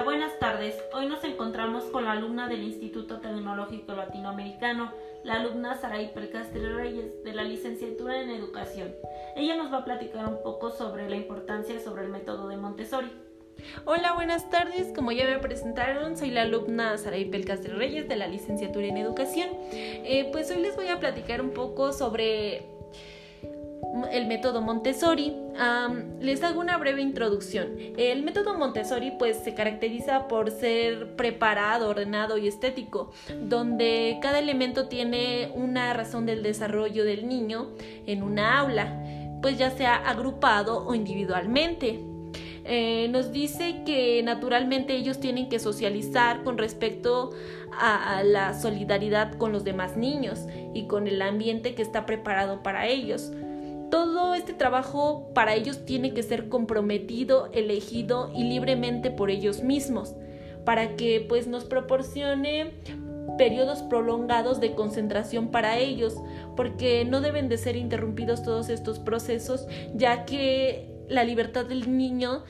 Buenas tardes. Hoy nos encontramos con la alumna del Instituto Tecnológico Latinoamericano, la alumna Saray Percastre Reyes, de la licenciatura en Educación. Ella nos va a platicar un poco sobre la importancia sobre el método de Montessori. Hola, buenas tardes. Como ya me presentaron, soy la alumna Saray Pelcastre Reyes de la licenciatura en Educación. Eh, pues hoy les voy a platicar un poco sobre el método Montessori. les hago una breve introducción. El método Montessori pues se caracteriza por ser preparado, ordenado y estético, donde cada elemento tiene una razón del desarrollo del niño en una aula, pues ya sea agrupado o individualmente. Eh, nos dice que naturalmente ellos tienen que socializar con respecto a la solidaridad con los demás niños y con el ambiente que está preparado para ellos todo este trabajo para ellos tiene que ser comprometido, elegido y libremente por ellos mismos, para que pues nos proporcione periodos prolongados de concentración para ellos, porque no deben de ser interrumpidos todos estos procesos, ya que la libertad del niño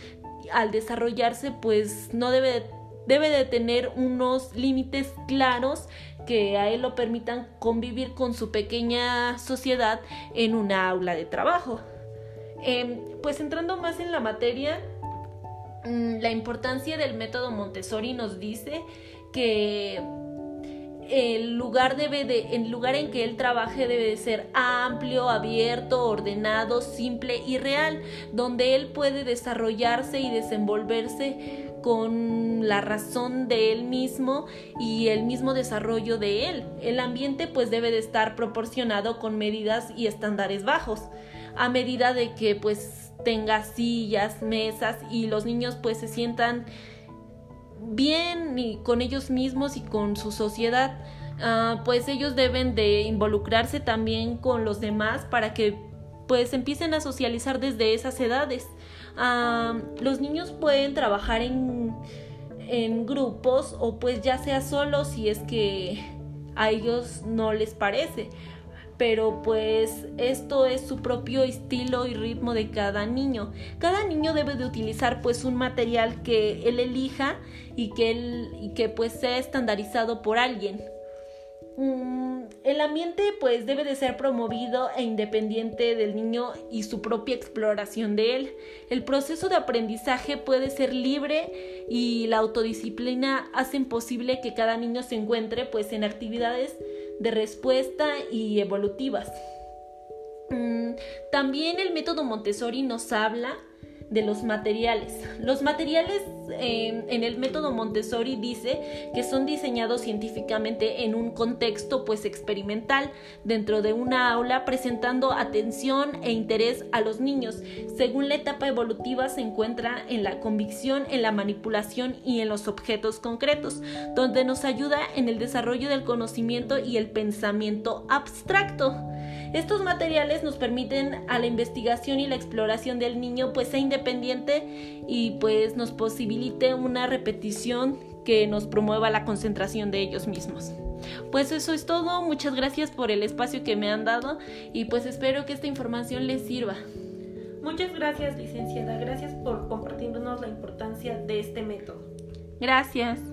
al desarrollarse pues no debe debe de tener unos límites claros que a él lo permitan convivir con su pequeña sociedad en una aula de trabajo. Em, pues entrando más en la materia, mm, la importancia del método Montessori nos dice que el lugar debe de, el lugar en que él trabaje debe de ser amplio, abierto, ordenado, simple y real, donde él puede desarrollarse y desenvolverse con la razón de él mismo y el mismo desarrollo de él. El ambiente pues debe de estar proporcionado con medidas y estándares bajos, a medida de que pues tenga sillas, mesas y los niños pues se sientan bien y con ellos mismos y con su sociedad, ah, pues ellos deben de involucrarse también con los demás para que pues empiecen a socializar desde esas edades. Los niños pueden trabajar en, en grupos o pues ya sea solos si es que a ellos no les parece pero pues esto es su propio estilo y ritmo de cada niño. Cada niño debe de utilizar pues un material que él elija y que, él, y que pues sea estandarizado por alguien. Mm, el ambiente pues debe de ser promovido e independiente del niño y su propia exploración de él. El proceso de aprendizaje puede ser libre y la autodisciplina hacen posible que cada niño se encuentre pues en actividades de respuesta y evolutivas. Mm, también el método Montessori nos habla de los materiales. Los materiales em, en el método Montessori dice que son diseñados científicamente en un contexto pues experimental dentro de una aula presentando atención e interés a los niños. Según la etapa evolutiva se encuentra en la convicción, en la manipulación y en los objetos concretos, donde nos ayuda en el desarrollo del conocimiento y el pensamiento abstracto. Estos materiales nos permiten a la investigación y la exploración del niño pues sea independiente y pues nos posibilite una repetición que nos promueva la concentración de ellos mismos. Pues eso es todo, muchas gracias por el espacio que me han dado y pues espero que esta información les sirva. Muchas gracias licenciada, gracias por compartirnos la importancia de este método. Gracias.